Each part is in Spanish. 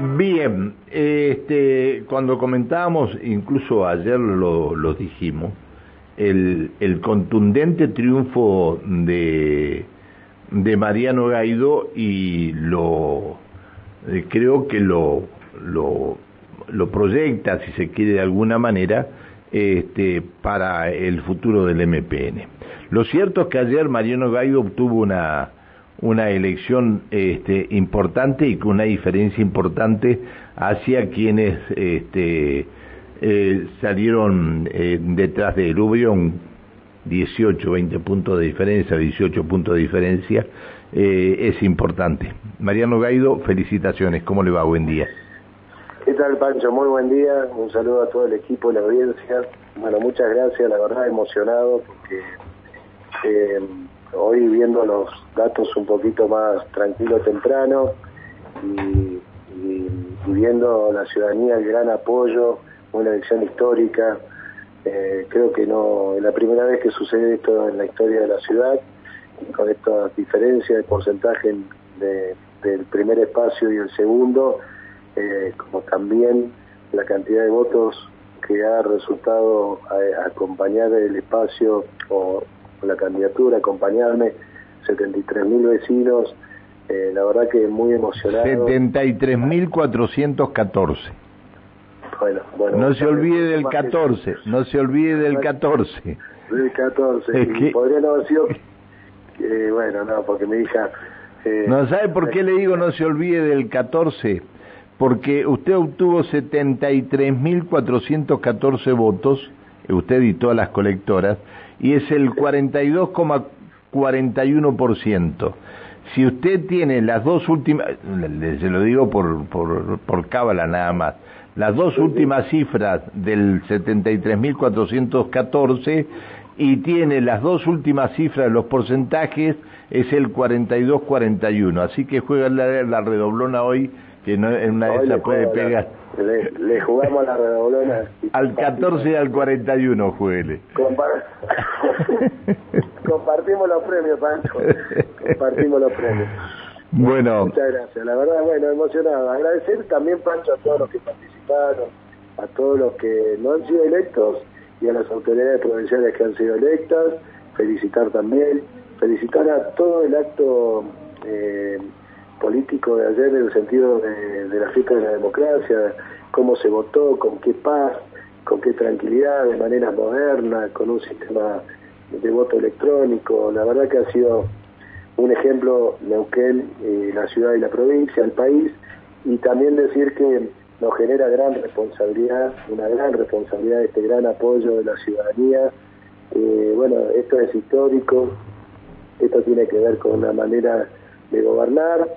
Bien, este, cuando comentábamos, incluso ayer lo, dijimos, el, el, contundente triunfo de, de Mariano Gaido y lo eh, creo que lo, lo, lo, proyecta, si se quiere de alguna manera, este, para el futuro del MPN. Lo cierto es que ayer Mariano Gaido obtuvo una una elección este, importante y con una diferencia importante hacia quienes este, eh, salieron eh, detrás de Lubrión, 18, 20 puntos de diferencia, 18 puntos de diferencia, eh, es importante. Mariano Gaido, felicitaciones, ¿cómo le va? Buen día. ¿Qué tal, Pancho? Muy buen día, un saludo a todo el equipo, la audiencia. Bueno, muchas gracias, la verdad emocionado porque hoy viendo los datos un poquito más tranquilo temprano y, viendo la ciudadanía el gran apoyo, una elección histórica, eh, creo que no es la primera vez que sucede esto en la historia de la ciudad, con esta diferencia de porcentaje del primer espacio y el segundo, eh, como también la cantidad de votos que ha resultado a, acompañar el espacio o la candidatura, acompañarme, 73 mil vecinos, eh, la verdad que muy emocionado. 73.414. Bueno, bueno. No se olvide del 14, no se olvide del 14. Del 14, podría no haber sido... Eh, bueno, no, porque mi hija... Eh, ¿No sabe por qué le digo no se olvide del 14? Porque usted obtuvo 73.414 votos, usted y todas las colectoras, y es el 42,41%. Si usted tiene las dos últimas, se lo digo por, por, por cábala nada más, las dos últimas cifras del 73.414 y tiene las dos últimas cifras de los porcentajes, es el 42-41. Así que juega la, la redoblona hoy, que no, en una de esas puede pegar. Le, jugamos la redoblona. Al 14 y al 41, jueguele. Compartimos los premios, Pancho. Compartimos los premios. Bueno. Muchas gracias. La verdad, bueno, emocionado. Agradecer también, Pancho, a todos los que participaron, a todos los que no han sido electos y a las autoridades provinciales que han sido electas. Felicitar también. Felicitar a todo el acto eh, político de ayer en el sentido de, la fiesta de la democracia, cómo se votó, con qué paz, con qué tranquilidad, de manera moderna, con un sistema de voto electrónico. La verdad que ha sido un ejemplo Neuquén, eh, la ciudad y la provincia, el país, y también decir que nos genera gran responsabilidad, una gran responsabilidad, este gran apoyo de la ciudadanía. Eh, bueno, esto es histórico, esto tiene que ver con una manera de gobernar,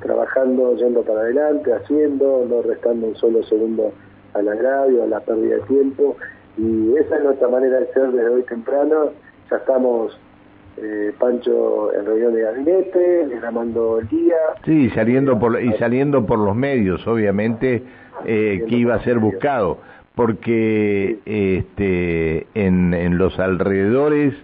trabajando, yendo para adelante, haciendo, no restando un solo segundo al agravio, a la pérdida de tiempo, y esa es nuestra manera de ser desde hoy temprano. Ya estamos, eh, Pancho, en reunión de gabinete, llamando el día. Sí, saliendo por, y saliendo por los medios, obviamente, eh, que iba a ser buscado, porque este, en, en los alrededores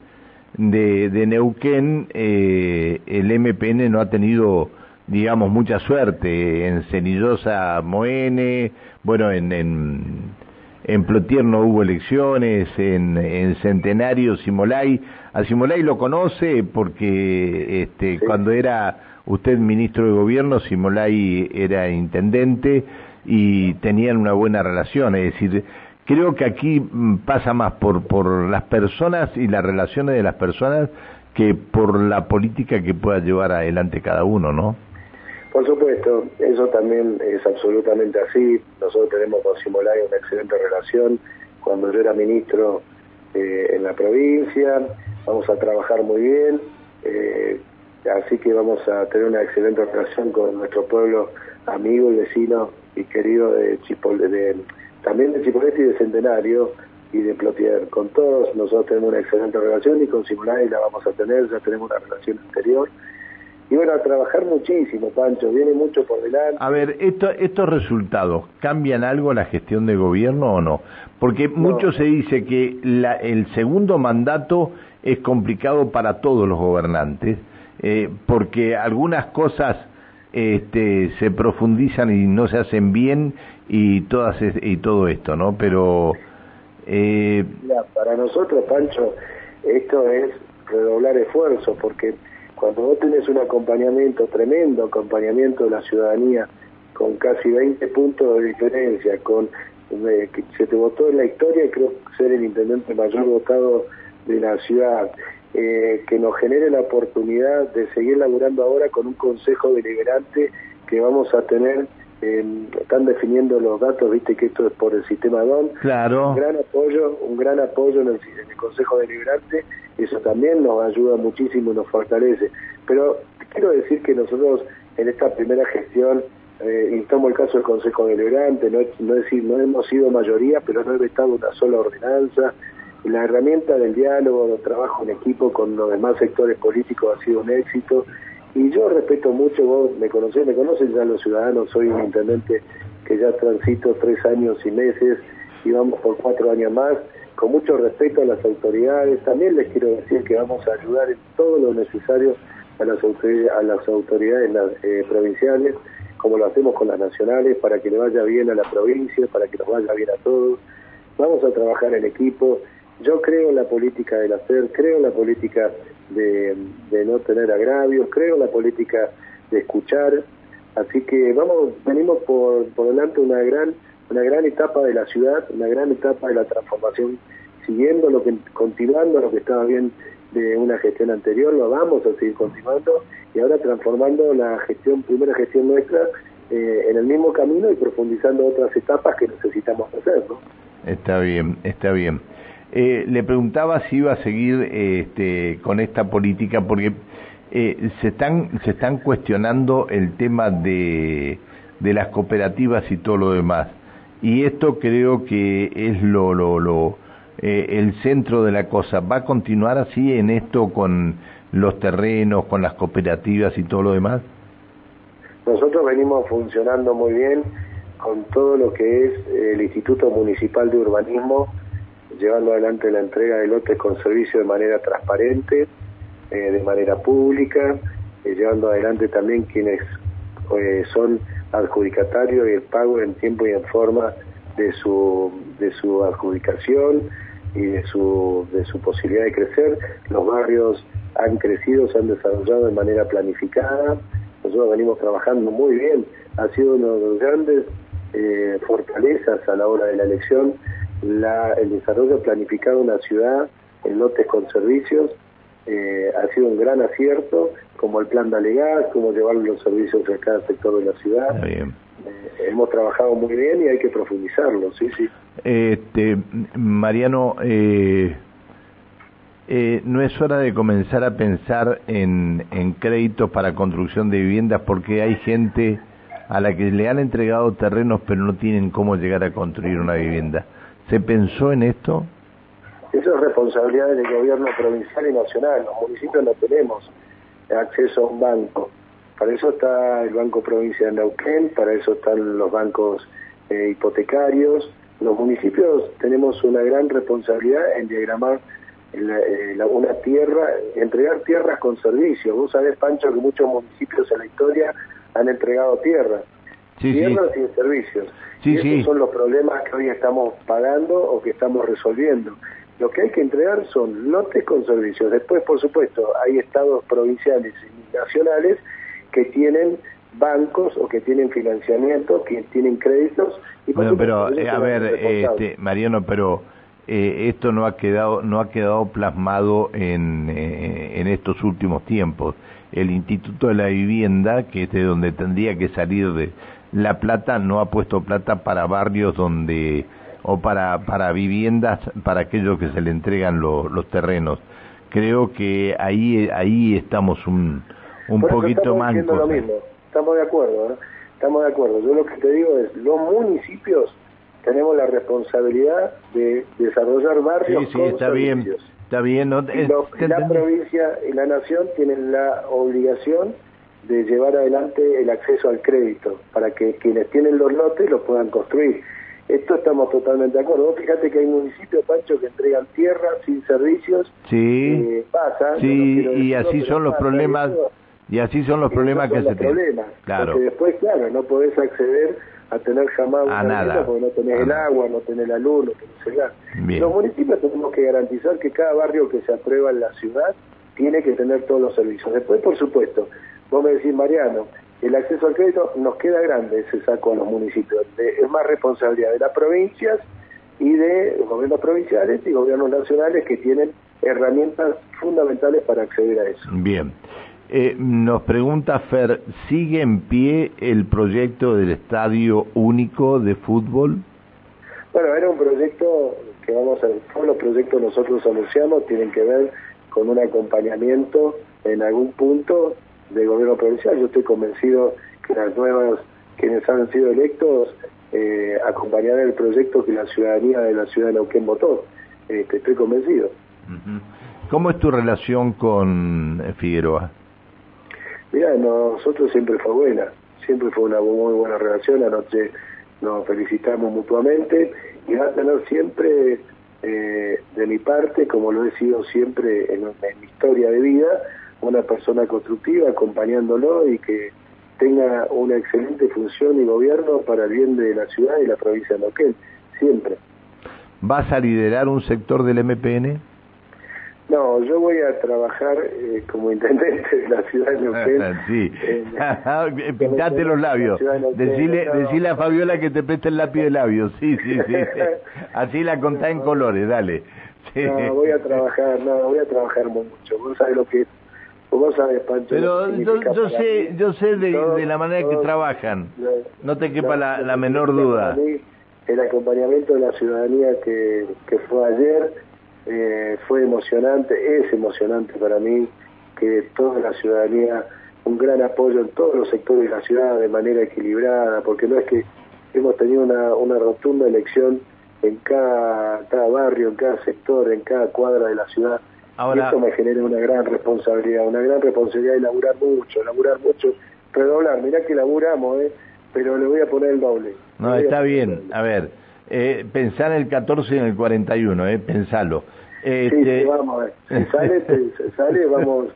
de, de Neuquén, eh, el MPN no ha tenido, digamos, mucha suerte. En Cenillosa, Moene, bueno, en, en, en Plotier no hubo elecciones, en, en Centenario, Simolay. A Simolay lo conoce porque este, cuando era usted ministro de gobierno, Simolay era intendente y tenían una buena relación, es decir, creo que aquí mm, pasa más por, las personas y las relaciones de las personas que por la política que pueda llevar adelante cada uno, ¿no? Por supuesto, eso también es absolutamente así. Nosotros tenemos con Simolay una excelente relación. Cuando yo era ministro eh, en la provincia, vamos a trabajar muy bien. Eh, así que vamos a tener una excelente relación con nuestro pueblo amigo y vecino y querido de Chipol, de, también de Chipolete y de Centenario y de Plotier. Con todos nosotros tenemos una excelente relación y con Simulay la vamos a tener, ya tenemos una relación anterior. Y bueno, a trabajar muchísimo, Pancho, viene mucho por delante. A ver, esto, estos resultados, ¿cambian algo la gestión de gobierno o no? Porque mucho se dice que la, el segundo mandato es complicado para todos los gobernantes, eh, porque algunas cosas este, se profundizan y no se hacen bien y todas y todo esto, ¿no? Pero eh... para nosotros, Pancho, esto es redoblar esfuerzos porque cuando vos tenés un acompañamiento, tremendo acompañamiento de la ciudadanía, con casi 20 puntos de diferencia, con eh, se te votó en la historia, creo ser el intendente mayor votado de la ciudad, eh, que nos genere la oportunidad de seguir laburando ahora con un consejo deliberante que vamos a tener, están definiendo los datos, viste que esto es por el sistema DON, claro. un gran apoyo, un gran apoyo en el, consejo deliberante, eso también nos ayuda muchísimo y nos fortalece. Pero quiero decir que nosotros en esta primera gestión eh, y tomo el caso del Consejo Deliberante, no, no, decir, no hemos sido mayoría, pero no he estado una sola ordenanza, la herramienta del diálogo, del trabajo en equipo con los demás sectores políticos ha sido un éxito y yo respeto mucho, vos me conocés, me conocen ya los ciudadanos, soy un intendente que ya transito tres años y meses y vamos por cuatro años más, con mucho respeto a las autoridades, también les quiero decir que vamos a ayudar en todo lo necesario a las autoridades, eh, provinciales, como lo hacemos con las nacionales, para que le vaya bien a la provincia, para que nos vaya bien a todos. Vamos a trabajar en equipo, yo creo en la política del hacer, creo en la política de, no tener agravios, creo en la política de escuchar, así que vamos, venimos por, por delante una gran, una gran etapa de la ciudad, una gran etapa de la transformación, siguiendo lo que, continuando lo que estaba bien de una gestión anterior, lo vamos a seguir continuando y ahora transformando la gestión, primera gestión nuestra eh, en el mismo camino y profundizando otras etapas que necesitamos hacer, ¿no? Está bien, está bien. Eh, le preguntaba si iba a seguir este, con esta política porque eh, se están se están cuestionando el tema de, de las cooperativas y todo lo demás. Y esto creo que es lo lo, lo eh, el centro de la cosa. Va a continuar así en esto con los terrenos con las cooperativas y todo lo demás nosotros venimos funcionando muy bien con todo lo que es el Instituto Municipal de Urbanismo llevando adelante la entrega de lotes con servicio de manera transparente, eh, de manera pública, eh, llevando adelante también quienes eh, son adjudicatarios y el pago en tiempo y en forma de su, de su adjudicación y de su, de su posibilidad de crecer. Los barrios han crecido, se han desarrollado de manera planificada. Nosotros venimos trabajando muy bien. Ha sido una de las grandes fortalezas a la hora de la elección la, el desarrollo planificado de una ciudad en lotes con servicios eh, ha sido un gran acierto, como el plan de Alegas, como llevar los servicios a cada sector de la ciudad. Eh, hemos trabajado muy bien y hay que profundizarlo, sí, sí. Este, Mariano, eh, no es hora de comenzar a pensar en, en créditos para construcción de viviendas porque hay gente a la que le han entregado terrenos pero no tienen cómo llegar a construir una vivienda. ¿Se pensó en esto? Eso es responsabilidad del gobierno provincial y nacional. Los municipios no tenemos acceso a un banco. Para eso está el Banco Provincial de Neuquén, para eso están los bancos eh, hipotecarios. Los municipios tenemos una gran responsabilidad en diagramar eh, una tierra, entregar tierras con servicios. Vos sabés, Pancho, que muchos municipios en la historia han entregado tierras sí, tierras sí. sin servicios. Y esos son los problemas que hoy estamos pagando o que estamos resolviendo. Lo que hay que entregar son lotes con servicios. Después, por supuesto, hay estados provinciales y nacionales que tienen bancos o que tienen financiamiento, que tienen créditos. Y bueno, pero eh, a ver, este, Mariano, pero eh, esto no ha quedado no ha quedado plasmado en, eh, en estos últimos tiempos. El Instituto de la Vivienda, que es de donde tendría que salir de la plata no ha puesto plata para barrios donde o para para viviendas para aquellos que se le entregan los terrenos. Creo que ahí ahí estamos un un poquito más lo mismo. estamos de acuerdo ¿eh? estamos de acuerdo. Yo lo que te digo es los municipios tenemos la responsabilidad de desarrollar barrios sí, sí, está bien está bien la provincia y la nación tienen la obligación de llevar adelante el acceso al crédito para que quienes tienen los lotes los puedan construir. Esto estamos totalmente de acuerdo. fíjate que hay municipios, Pancho, que entregan tierra sin servicios. Sí, eh, pasa. Sí, y así son los problemas. Y así son los problemas que se tienen. Claro. Porque después, claro, no podés acceder a tener jamás a nada. porque no tenés el agua, no tenés la luz, no tenés el gas. Los municipios tenemos que garantizar que cada barrio que se aprueba en la ciudad tiene que tener todos los servicios. Después, por supuesto, vos me decís, Mariano, el acceso al crédito nos queda grande ese saco a los municipios. es más responsabilidad de las provincias y de gobiernos provinciales y gobiernos nacionales que tienen herramientas fundamentales para acceder a eso. Bien. Eh, nos pregunta Fer, ¿sigue en pie el proyecto del Estadio Único de Fútbol? Bueno, era un proyecto que vamos a... Todos los proyectos nosotros anunciamos tienen que ver con un acompañamiento en algún punto del gobierno provincial. Yo estoy convencido que las nuevas, quienes han sido electos, eh, acompañarán el proyecto que la ciudadanía de la ciudad de Neuquén votó. Este, estoy convencido. ¿Cómo es tu relación con Figueroa? Mira, nosotros siempre fue buena, siempre fue una muy buena relación, anoche nos felicitamos mutuamente y va a tener siempre eh, de mi parte, como lo he sido siempre en, mi historia de vida, una persona constructiva acompañándolo y que tenga una excelente función y gobierno para el bien de la ciudad y la provincia de Neuquén, siempre. ¿Vas a liderar un sector del MPN? No, yo voy a trabajar eh, como intendente de la ciudad de Neuquén. sí. Pintate los labios. decile, decile a Fabiola que te preste el lápiz de labios. Sí, sí, sí. Así la contá en colores, dale. No, voy a trabajar, no, voy a trabajar mucho. Vos sabés lo que Vos sabés, Pancho. Pero yo, sé, yo sé de, la manera que trabajan. No te quepa la, la menor duda. el acompañamiento de la ciudadanía que, que fue ayer eh, fue emocionante, es emocionante para mí que toda la ciudadanía, un gran apoyo en todos los sectores de la ciudad de manera equilibrada, porque no es que hemos tenido una, una rotunda elección en cada, cada barrio, en cada sector, en cada cuadra de la ciudad. Y eso me genera una gran responsabilidad, una gran responsabilidad de laburar mucho, laburar mucho, redoblar, mirá que laburamos, ¿eh? pero le voy a poner el doble. No, está bien, a ver, eh, pensar en el 14 y en el 41, eh, pensalo. Este... Sí, vamos a ver. Si sale, sale, vamos,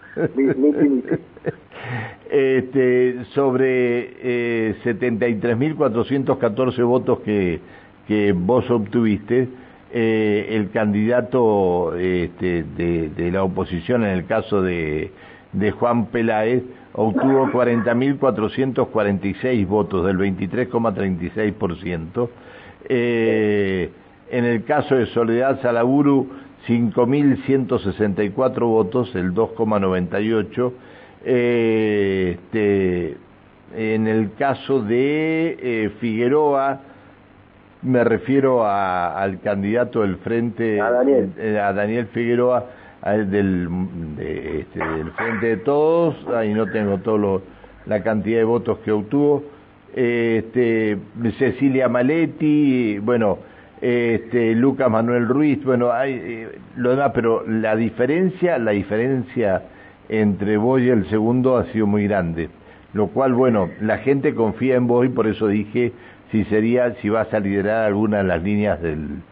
Este, sobre eh, 73.414 votos que, que vos obtuviste, eh, el candidato este, de, la oposición, en el caso de, de Juan Peláez, obtuvo 40.446 votos, del 23,36%. Eh, en el caso de Soledad Salaburu, 5.164 votos, el 2,98. Eh, este, en el caso de Figueroa, me refiero al candidato del Frente, a Daniel, eh, a Daniel Figueroa, del, este, del Frente de Todos, ahí no tengo todo la cantidad de votos que obtuvo. Este, Cecilia Maletti, bueno, este, Lucas Manuel Ruiz, bueno, hay eh, lo demás, pero la diferencia, la diferencia entre vos y el segundo ha sido muy grande, lo cual, bueno, la gente confía en vos y por eso dije si sería, si vas a liderar alguna de las líneas del,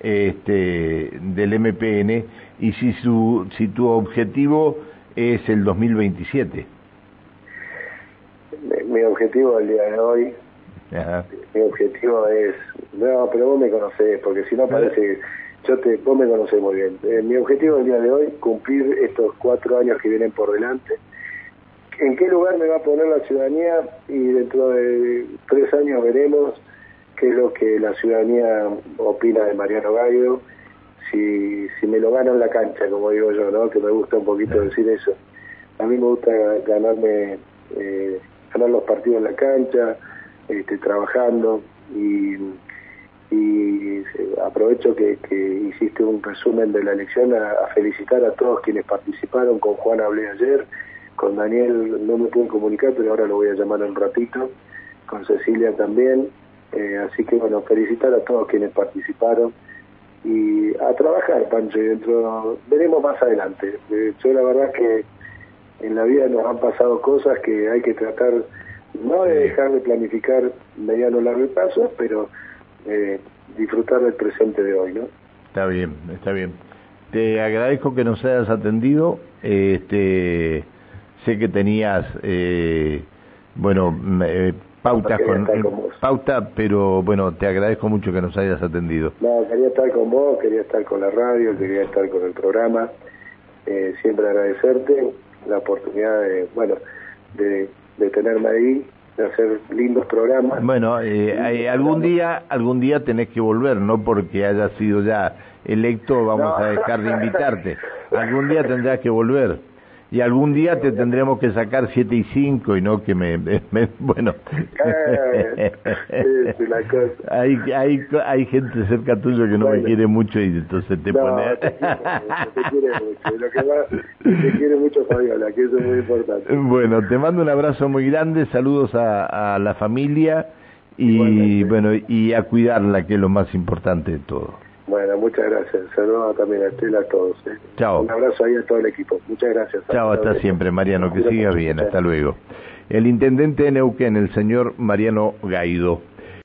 este, del MPN y si su, si tu objetivo es el 2027. Mi objetivo el día de hoy mi objetivo es, no, pero vos me conocés, porque si no parece, yo te, vos me conocés muy bien. Eh, mi objetivo el día de hoy, cumplir estos cuatro años que vienen por delante. ¿En qué lugar me va a poner la ciudadanía? Y dentro de tres años veremos qué es lo que la ciudadanía opina de Mariano Gallo, si, si me lo gano en la cancha, como digo yo, ¿no? que me gusta un poquito decir eso. A mí me gusta ganarme, eh, ganar los partidos en la cancha, este, trabajando y, y aprovecho que, hiciste un resumen de la elección a, felicitar a todos quienes participaron. Con Juan hablé ayer, con Daniel no me pude comunicar, pero ahora lo voy a llamar un ratito, con Cecilia también. Eh, así que bueno, felicitar a todos quienes participaron y a trabajar, Pancho, y dentro veremos más adelante. Eh, yo la verdad que en la vida nos han pasado cosas que hay que tratar no de dejar de planificar mediano largo plazo, pero eh, disfrutar del presente de hoy, ¿no? Está bien, está bien. Te agradezco que nos hayas atendido. Este, sé que tenías, eh, bueno, eh, pautas con, pauta, pero bueno, te agradezco mucho que nos hayas atendido. No, quería estar con vos, quería estar con la radio, quería estar con el programa. Eh, siempre agradecerte la oportunidad de, bueno, de, de tenerme ahí de hacer lindos programas. Bueno, eh, algún día algún día tenés que volver, no porque hayas sido ya electo vamos a dejar de invitarte. Algún día tendrás que volver y algún día te tendremos que sacar 7 y 5 y no que me, bueno. Eh, hay, hay hay gente cerca tuyo que no me quiere mucho y entonces te pone te, quiere mucho lo que más te quiere mucho Fabiola que eso es muy importante. Bueno te mando un abrazo muy grande saludos a, a la familia y bueno y a cuidarla que es lo más importante de todo bueno, muchas gracias. Saludos también a Estela, a todos. ¿eh? Chao. Un abrazo ahí a todo el equipo. Muchas gracias. Chao, hasta siempre, Mariano. Que sigas bien. Hasta luego. El intendente de Neuquén, el señor Mariano Gaido.